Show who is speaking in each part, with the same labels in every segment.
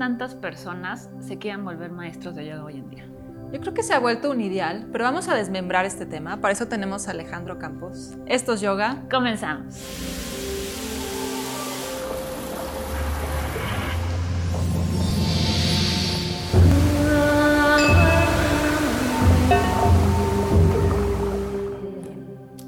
Speaker 1: tantas personas se quieran volver maestros de yoga hoy en día?
Speaker 2: Yo creo que se ha vuelto un ideal, pero vamos a desmembrar este tema. Para eso tenemos a Alejandro Campos. Esto es yoga.
Speaker 1: Comenzamos.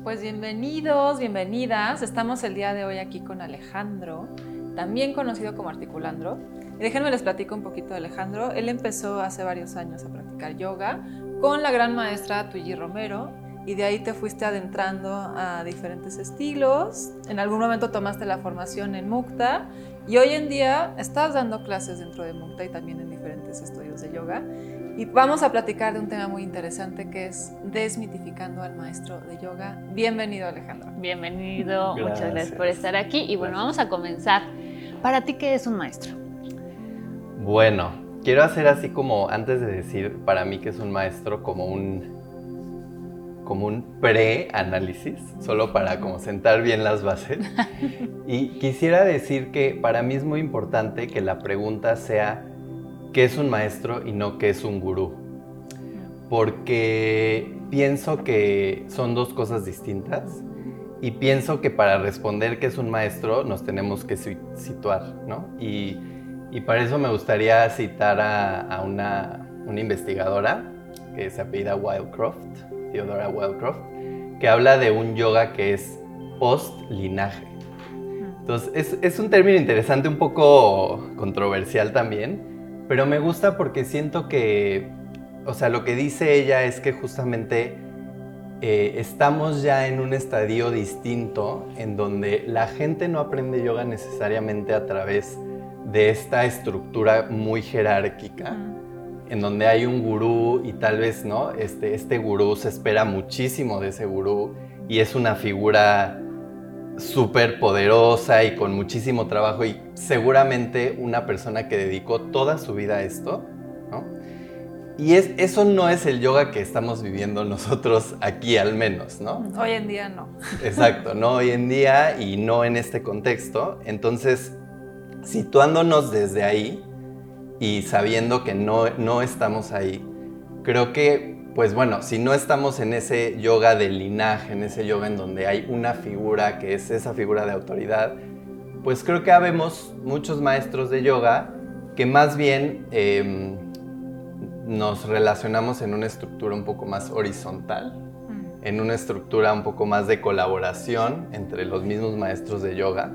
Speaker 2: Pues bienvenidos, bienvenidas. Estamos el día de hoy aquí con Alejandro, también conocido como Articulandro. Y déjenme les platico un poquito de Alejandro. Él empezó hace varios años a practicar yoga con la gran maestra Tuyi Romero y de ahí te fuiste adentrando a diferentes estilos. En algún momento tomaste la formación en Mukta y hoy en día estás dando clases dentro de Mukta y también en diferentes estudios de yoga. Y vamos a platicar de un tema muy interesante que es desmitificando al maestro de yoga. Bienvenido Alejandro.
Speaker 1: Bienvenido, muchas gracias por estar aquí. Y bueno, vamos a comenzar. ¿Para ti qué es un maestro?
Speaker 3: Bueno, quiero hacer así como, antes de decir para mí que es un maestro, como un, como un pre-análisis, solo para como sentar bien las bases. Y quisiera decir que para mí es muy importante que la pregunta sea, ¿qué es un maestro y no qué es un gurú? Porque pienso que son dos cosas distintas y pienso que para responder qué es un maestro nos tenemos que situar, ¿no? Y y para eso me gustaría citar a, una, investigadora que se apellida Wildcroft, Theodora Wildcroft, que habla de un yoga que es post-linaje. Entonces, es, es, un término interesante, un poco controversial también, pero me gusta porque siento que, o sea, lo que dice ella es que justamente eh, estamos ya en un estadio distinto en donde la gente no aprende yoga necesariamente a través de esta estructura muy jerárquica, en donde hay un gurú y tal vez, ¿no? Este, este gurú se espera muchísimo de ese gurú y es una figura súper poderosa y con muchísimo trabajo y seguramente una persona que dedicó toda su vida a esto, ¿no? Y es, eso no es el yoga que estamos viviendo nosotros aquí al menos, ¿no?
Speaker 2: Hoy en día no.
Speaker 3: Exacto, no hoy en día y no en este contexto. Entonces, situándonos desde ahí y sabiendo que no, no estamos ahí, creo que, pues bueno, si no estamos en ese yoga de linaje, en ese yoga en donde hay una figura que es esa figura de autoridad, pues creo que habemos muchos maestros de yoga que más bien em, nos relacionamos en una estructura un poco más horizontal, mm. en una estructura un poco más de colaboración entre los mismos maestros de yoga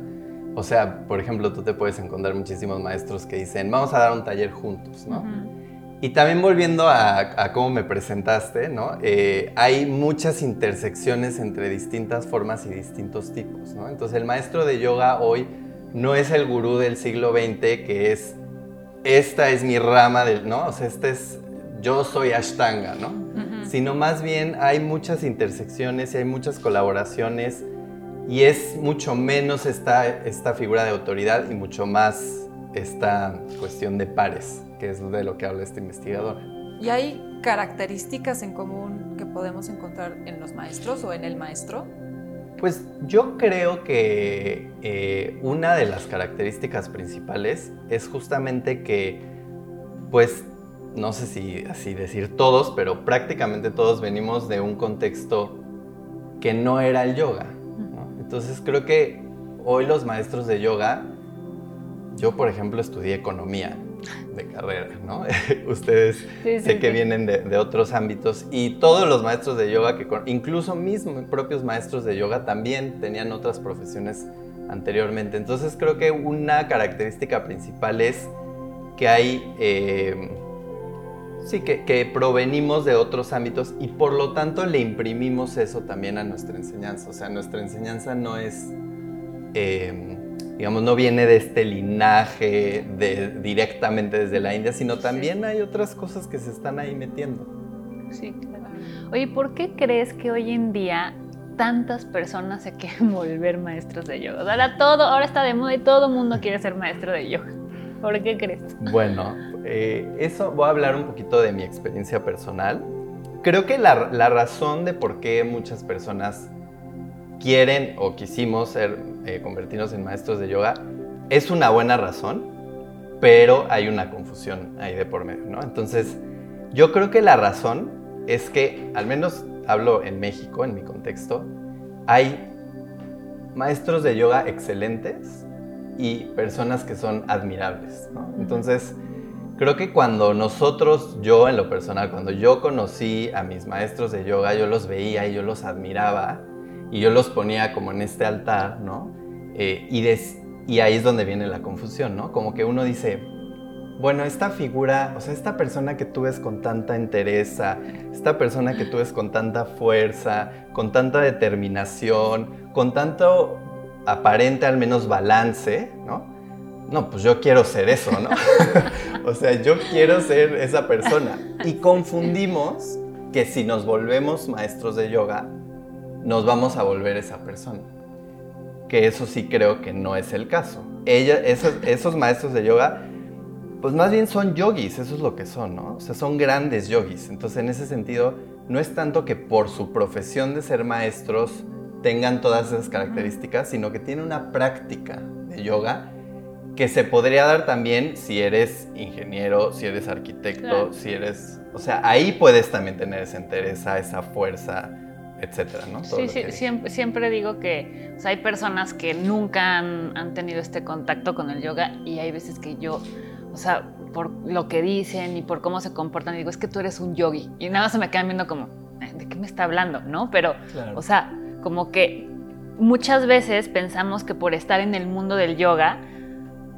Speaker 3: o sea, por ejemplo, tú te puedes encontrar muchísimos maestros que dicen, vamos a dar un taller juntos, ¿no? Y también volviendo a, cómo me presentaste, ¿no? Eh, hay muchas intersecciones entre distintas formas y distintos tipos, ¿no? Entonces el maestro de yoga hoy no es el gurú del siglo XX que es, esta es mi rama del, ¿no? O sea, este es, yo soy Ashtanga, ¿no? Sino más bien hay muchas intersecciones y hay muchas colaboraciones y es mucho menos esta, esta figura de autoridad y mucho más esta cuestión de pares, que es de lo que habla este investigador.
Speaker 2: ¿Y hay características en común que podemos encontrar en los maestros o en el maestro?
Speaker 3: Pues yo creo que eh, una de las características principales es justamente que, pues, no sé si así decir todos, pero prácticamente todos venimos de un contexto que no era el yoga. Entonces creo que hoy los maestros de yoga, yo por ejemplo estudié economía de carrera, ¿no? Ustedes sé que vienen de, otros ámbitos y todos los maestros de yoga, que incluso mis propios maestros de yoga también tenían otras profesiones anteriormente. Entonces creo que una característica principal es que hay... Eh, Sí, que, provenimos de otros ámbitos y por lo tanto le imprimimos eso también a nuestra enseñanza. O sea, nuestra enseñanza no es, em, digamos, no viene de este linaje de, directamente desde la India, sino también hay otras cosas que se están ahí metiendo.
Speaker 1: Sí, claro. Oye, ¿por qué crees que hoy en día tantas personas se quieren volver maestros de yoga? Ahora todo, ahora está de moda y todo el mundo quiere ser maestro de yoga. ¿Por qué crees?
Speaker 3: Bueno, eh, eso voy a hablar un poquito de mi experiencia personal. Creo que la, razón de por qué muchas personas quieren o quisimos ser, eh, convertirnos en maestros de yoga es una buena razón, pero hay una confusión ahí de por medio, ¿no? Entonces, yo creo que la razón es que, al menos hablo en México, en mi contexto, hay maestros de yoga excelentes y personas que son admirables, ¿no? Entonces, creo que cuando nosotros, yo en lo personal, cuando yo conocí a mis maestros de yoga, yo los veía y yo los admiraba y yo los ponía como en este altar, ¿no? Eh, y, y ahí es donde viene la confusión, ¿no? Como que uno dice, bueno, esta figura, o sea, esta persona que tú ves con tanta entereza, esta persona que tú ves con tanta fuerza, con tanta determinación, con tanto aparente al menos balance, ¿no? No, pues yo quiero ser eso, ¿no? o sea, yo quiero ser esa persona. Y confundimos que si nos volvemos maestros de yoga, nos vamos a volver esa persona. Que eso sí creo que no es el caso. Ella, esos, esos maestros de yoga, pues más bien son yogis, eso es lo que son, ¿no? O sea, son grandes yogis. Entonces, en ese sentido, no es tanto que por su profesión de ser maestros tengan todas esas características, sino que tienen una práctica de yoga que se podría dar también si eres ingeniero, si eres arquitecto, si eres... O sea, ahí puedes también tener esa entereza, esa fuerza, etcétera, ¿no?
Speaker 1: sí, sí, siempre, siempre, digo que o sea, hay personas que nunca han, han, tenido este contacto con el yoga y hay veces que yo, o sea, por lo que dicen y por cómo se comportan, digo, es que tú eres un yogi. Y nada más se me quedan viendo como, ¿de qué me está hablando? ¿No? Pero, o sea, como que muchas veces pensamos que por estar en el mundo del yoga,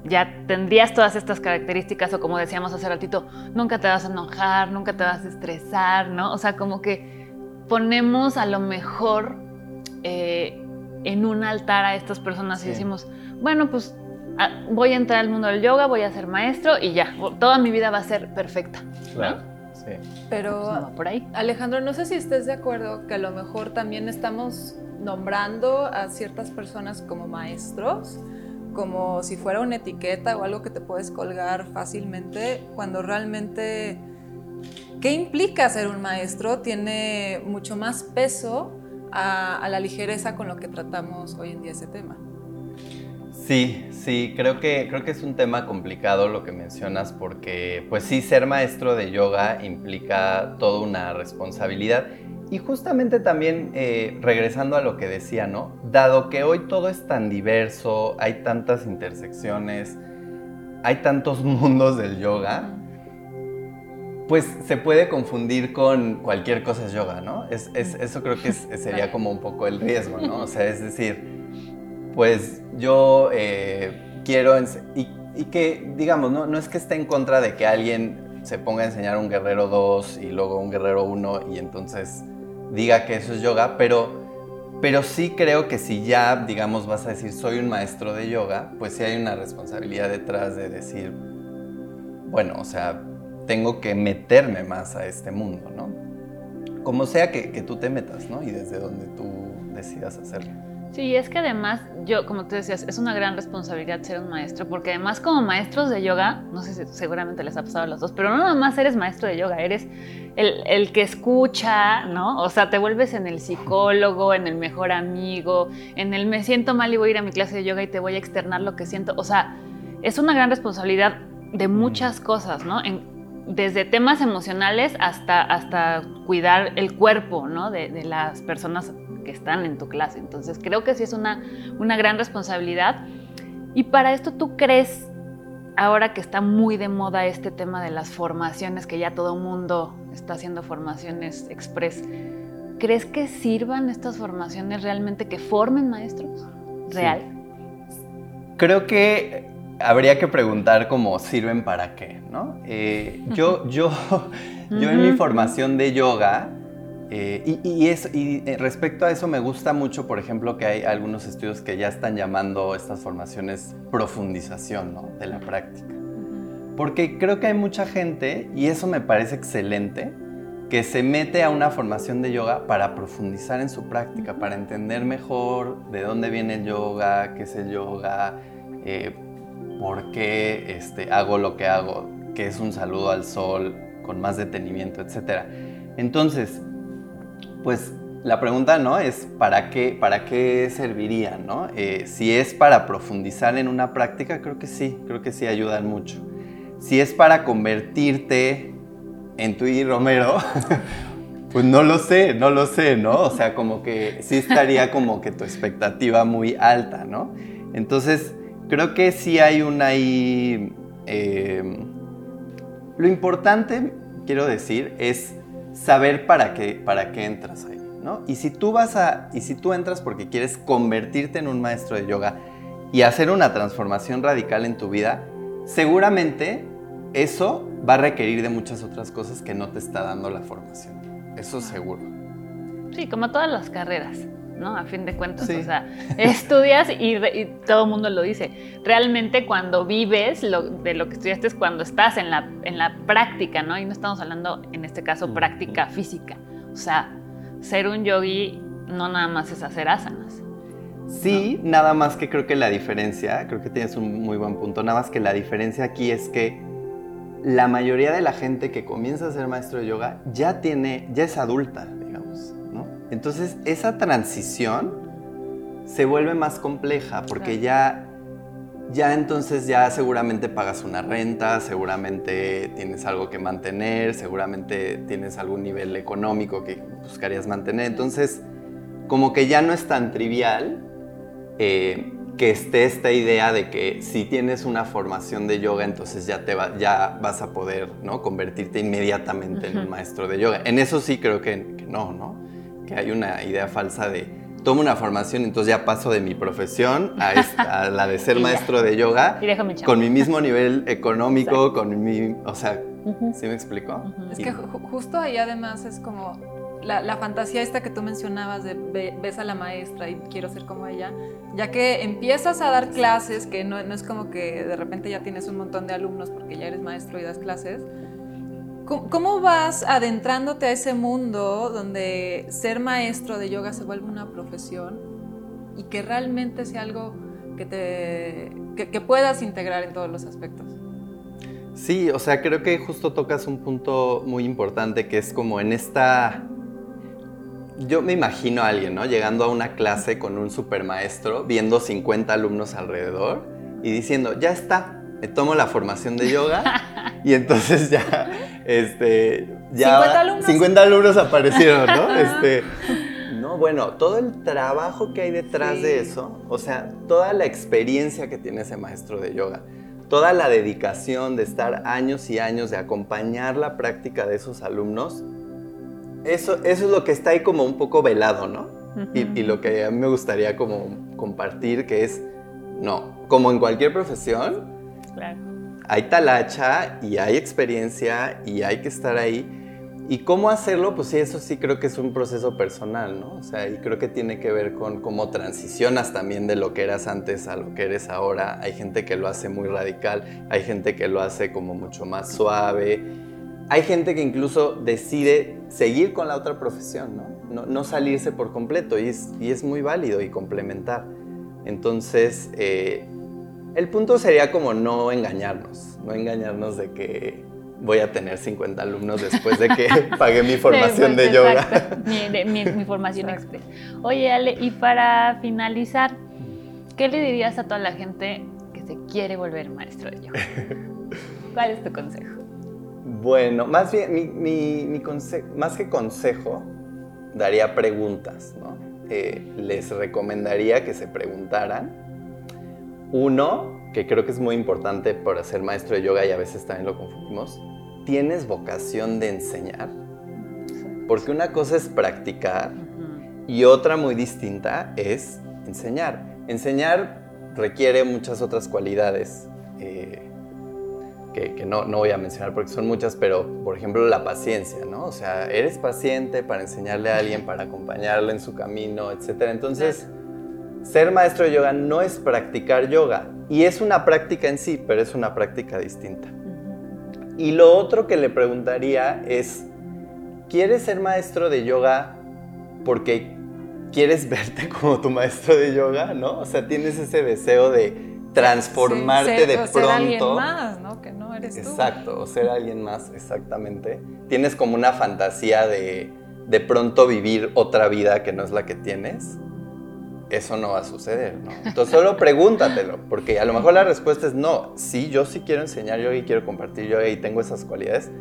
Speaker 1: ya tendrías todas estas características o como decíamos hace ratito, nunca te vas a enojar, nunca te vas a estresar, ¿no? O sea, como que ponemos a lo mejor eh, en un altar a estas personas y decimos, bueno, pues ah, voy a entrar al mundo del yoga, voy a ser maestro y ya, toda mi vida va a ser perfecta. Claro.
Speaker 2: Sí. Pero por ahí. Alejandro, no sé si estés de acuerdo que a lo mejor también estamos nombrando a ciertas personas como maestros, como si fuera una etiqueta o algo que te puedes colgar fácilmente, cuando realmente, ¿qué implica ser un maestro? Tiene mucho más peso a, la ligereza con lo que tratamos hoy en día ese tema.
Speaker 3: Sí, sí, creo que, creo que es un tema complicado lo que mencionas porque, pues sí, ser maestro de yoga implica toda una responsabilidad y justamente también eh, regresando a lo que decía, ¿no? Dado que hoy todo es tan diverso, hay tantas intersecciones, hay tantos mundos del yoga, pues se puede confundir con cualquier cosa es yoga, ¿no? Es, eso creo que sería como un poco el riesgo, ¿no? O sea, es decir, pues yo eh, quiero, y, y, que, digamos, ¿no? no es que esté en contra de que alguien se ponga a enseñar un guerrero 2 y luego un guerrero 1 y entonces diga que eso es yoga, pero, pero sí creo que si ya, digamos, vas a decir soy un maestro de yoga, pues sí hay una responsabilidad detrás de decir, bueno, o sea, tengo que meterme más a este mundo, ¿no? Como sea que, que tú te metas, ¿no? Y desde donde tú decidas hacerlo.
Speaker 1: Sí, es que además, yo, como tú decías, es una gran responsabilidad ser un maestro, porque además como maestros de yoga, no sé si seguramente les ha pasado a los dos, pero no nada más eres maestro de yoga, eres el, el, que escucha, ¿no? O sea, te vuelves en el psicólogo, en el mejor amigo, en el me siento mal y voy a ir a mi clase de yoga y te voy a externar lo que siento. O sea, es una gran responsabilidad de muchas cosas, ¿no? En, desde temas emocionales hasta, hasta cuidar el cuerpo, ¿no? De, de las personas que están en tu clase. Entonces creo que sí es una, una gran responsabilidad. Y para esto tú crees, ahora que está muy de moda este tema de las formaciones, que ya todo el mundo está haciendo formaciones express, ¿crees que sirvan estas formaciones realmente, que formen maestros? ¿Real?
Speaker 3: Creo que habría que preguntar cómo sirven para qué, ¿no? Eh, yo, yo, yo en mi formación de yoga, eh, y, y, eh, respecto a eso me gusta mucho, por ejemplo, que hay algunos estudios que ya están llamando estas formaciones profundización de la práctica. Porque creo que hay mucha gente, y eso me parece excelente, que se mete a una formación de yoga para profundizar en su práctica, para entender mejor de dónde viene el yoga, qué es el yoga, eh, por qué este, hago lo que hago, qué es un saludo al sol con más detenimiento, etc. Entonces, pues la pregunta, ¿no? Es ¿para qué, para qué serviría, ¿no? Eh, si es para profundizar en una práctica, creo que sí, creo que sí ayudan mucho. Si es para convertirte en tu y Romero, pues no lo sé, no lo sé, ¿no? O sea, como que sí estaría como que tu expectativa muy alta, ¿no? Entonces, creo que sí hay una ahí... Eh, lo importante, quiero decir, es saber para qué, para qué entras ahí. ¿no? Y si tú vas a, y si tú entras porque quieres convertirte en un maestro de yoga y hacer una transformación radical en tu vida, seguramente eso va a requerir de muchas otras cosas que no te está dando la formación. Eso seguro.
Speaker 1: Sí, como todas las carreras, ¿no? A fin de cuentas, o sea, estudias y, todo el mundo lo dice. Realmente cuando vives lo, de lo que estudiaste es cuando estás en la, en la práctica, ¿no? Y no estamos hablando, en este caso, práctica física. O sea, ser un yogi no nada más es hacer asanas.
Speaker 3: Sí, nada más que creo que la diferencia, creo que tienes un muy buen punto, nada más que la diferencia aquí es que la mayoría de la gente que comienza a ser maestro de yoga ya tiene, ya es adulta. Entonces esa transición se vuelve más compleja porque ya ya entonces ya seguramente pagas una renta, seguramente tienes algo que mantener, seguramente tienes algún nivel económico que buscarías mantener. Entonces, como que ya no es tan trivial eh, que esté esta idea de que si tienes una formación de yoga, entonces ya, te ya vas a poder ¿no? convertirte inmediatamente en un maestro de yoga. En eso sí creo que, que no, ¿no? Que hay una idea falsa de tomo una formación, entonces ya paso de mi profesión a, la de ser maestro de yoga con mi mismo nivel económico, con mi, o sea, ¿sí me explico?
Speaker 2: Es que justo ahí además es como la, fantasía esta que tú mencionabas de ves a la maestra y quiero ser como ella, ya que empiezas a dar clases, que no, no es como que de repente ya tienes un montón de alumnos porque ya eres maestro y das clases, ¿Cómo vas adentrándote a ese mundo donde ser maestro de yoga se vuelve una profesión y que realmente sea algo que, te, que, puedas integrar en todos los aspectos?
Speaker 3: Sí, o sea, creo que justo tocas un punto muy importante que es como en esta... Yo me imagino a alguien, ¿no? Llegando a una clase con un supermaestro, viendo 50 alumnos alrededor y diciendo, ya está, tomo la formación de yoga y entonces ya, este, ya
Speaker 2: 50 alumnos,
Speaker 3: 50 alumnos aparecieron, ¿no? Este, no, bueno, todo el trabajo que hay detrás de eso, o sea, toda la experiencia que tiene ese maestro de yoga, toda la dedicación de estar años y años de acompañar la práctica de esos alumnos, eso, eso es lo que está ahí como un poco velado, ¿no? y, y lo que a mí me gustaría como compartir, que es, no, como en cualquier profesión, hay talacha y hay experiencia y hay que estar ahí. ¿Y cómo hacerlo? Pues sí, eso sí creo que es un proceso personal, ¿no? O sea, y creo que tiene que ver con cómo transicionas también de lo que eras antes a lo que eres ahora. Hay gente que lo hace muy radical, hay gente que lo hace como mucho más suave. Hay gente que incluso decide seguir con la otra profesión, ¿no? No, salirse por completo y es, y es, muy válido y complementar. Entonces, eh, el punto sería como no engañarnos, no engañarnos de que voy a tener 50 alumnos después de que pagué mi formación de yoga.
Speaker 1: Mi, formación express. Oye, Ale, y para finalizar, ¿qué le dirías a toda la gente que se quiere volver maestro de yoga? ¿Cuál es tu consejo?
Speaker 3: Bueno, más bien, mi, más que consejo, daría preguntas, ¿no? Eh, les recomendaría que se preguntaran uno, que creo que es muy importante para ser maestro de yoga y a veces también lo confundimos, ¿tienes vocación de enseñar? Porque una cosa es practicar y otra muy distinta es enseñar. Enseñar requiere muchas otras cualidades eh, que, no, no, voy a mencionar porque son muchas, pero por ejemplo la paciencia, ¿no? O sea, eres paciente para enseñarle a alguien, para acompañarle en su camino, etc. Entonces ser maestro de yoga no es practicar yoga y es una práctica en sí, pero es una práctica distinta. Y lo otro que le preguntaría es, ¿quieres ser maestro de yoga porque quieres verte como tu maestro de yoga, no? O sea, tienes ese deseo de transformarte de pronto. Ser
Speaker 2: alguien más, ¿no? Que no eres
Speaker 3: tú. Exacto, o ser alguien más, exactamente. Tienes como una fantasía de de pronto vivir otra vida que no es la que tienes, eso no va a suceder, ¿no? Entonces solo pregúntatelo, porque a lo mejor la respuesta es no, sí, yo sí quiero enseñar yoga y quiero compartir yoga y tengo esas cualidades,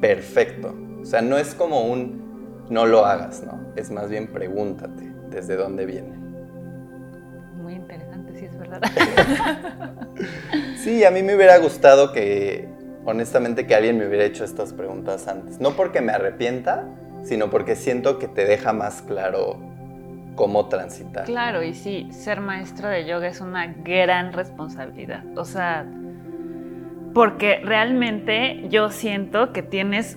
Speaker 3: perfecto. O sea, no es como un no lo hagas, ¿no? Es más bien pregúntate desde dónde viene.
Speaker 1: Muy interesante, sí es verdad.
Speaker 3: sí, a mí me hubiera gustado que, honestamente, que alguien me hubiera hecho estas preguntas antes. No porque me arrepienta, sino porque siento que te deja más claro cómo transitar.
Speaker 1: Claro, y sí, ser maestro de yoga es una gran responsabilidad. O sea, porque realmente yo siento que tienes,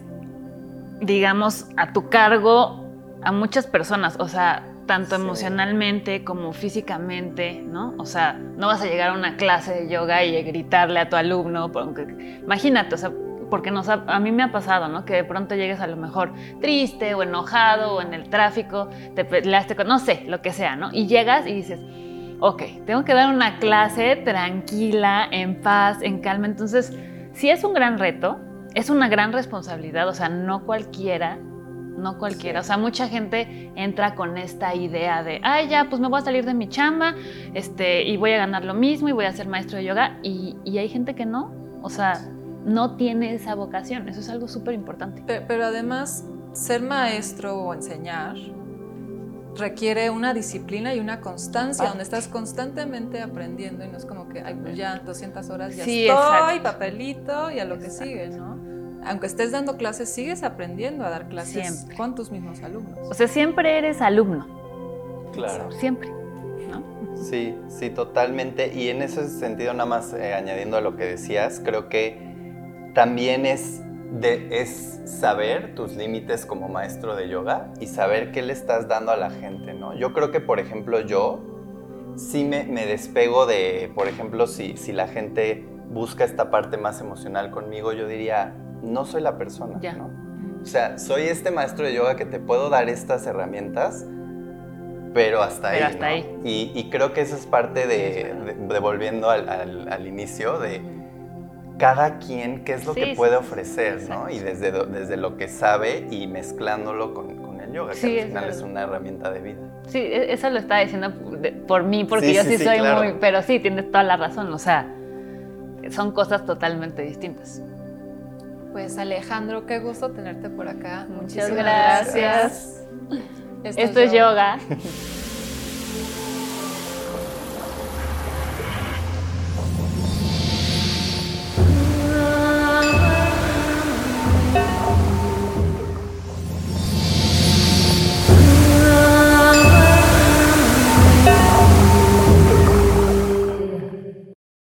Speaker 1: digamos, a tu cargo a muchas personas, o sea, tanto emocionalmente como físicamente, ¿no? O sea, no vas a llegar a una clase de yoga y gritarle a tu alumno, porque, imagínate, o sea, porque nos a mí me ha pasado, ¿no? Que de pronto llegues a lo mejor triste o enojado o en el tráfico, te peleaste con, no sé, lo que sea, ¿no? Y llegas y dices, ok, tengo que dar una clase tranquila, en paz, en calma. Entonces, si es un gran reto, es una gran responsabilidad, o sea, no cualquiera, no cualquiera. O sea, mucha gente entra con esta idea de, ay, ya, pues me voy a salir de mi chamba este, y voy a ganar lo mismo y voy a ser maestro de yoga. Y, y hay gente que no. O sea, no tiene esa vocación. Eso es algo súper importante.
Speaker 2: Pero, además, ser maestro o enseñar requiere una disciplina y una constancia, donde estás constantemente aprendiendo y no es como que, ay, pues ya 200 horas ya estoy, papelito y a lo que sigue, ¿no? Aunque estés dando clases, sigues aprendiendo a dar clases con tus mismos alumnos.
Speaker 1: O sea, siempre eres alumno.
Speaker 3: Claro.
Speaker 1: Siempre. ¿no?
Speaker 3: Sí, sí, totalmente. Y en ese sentido, nada más eh, añadiendo a lo que decías, creo que también es, de, es saber tus límites como maestro de yoga y saber qué le estás dando a la gente, ¿no? Yo creo que, por ejemplo, yo sí me, despego de, por ejemplo, si, si la gente busca esta parte más emocional conmigo, yo diría, no soy la persona, ¿no? O sea, soy este maestro de yoga que te puedo dar estas herramientas, pero hasta ahí.
Speaker 1: Hasta ahí.
Speaker 3: Y, creo que eso es parte de, volviendo al, al, inicio, de cada quien qué es lo que puede ofrecer, ¿no? Y desde, desde lo que sabe y mezclándolo con, el yoga, que al final es, una herramienta de vida.
Speaker 1: Sí, e, eso lo estaba diciendo por mí, porque yo sí, soy muy... Pero sí, tienes toda la razón, o sea, son cosas totalmente distintas.
Speaker 2: Pues Alejandro, qué gusto tenerte por acá.
Speaker 1: Muchas gracias. Esto, es yoga.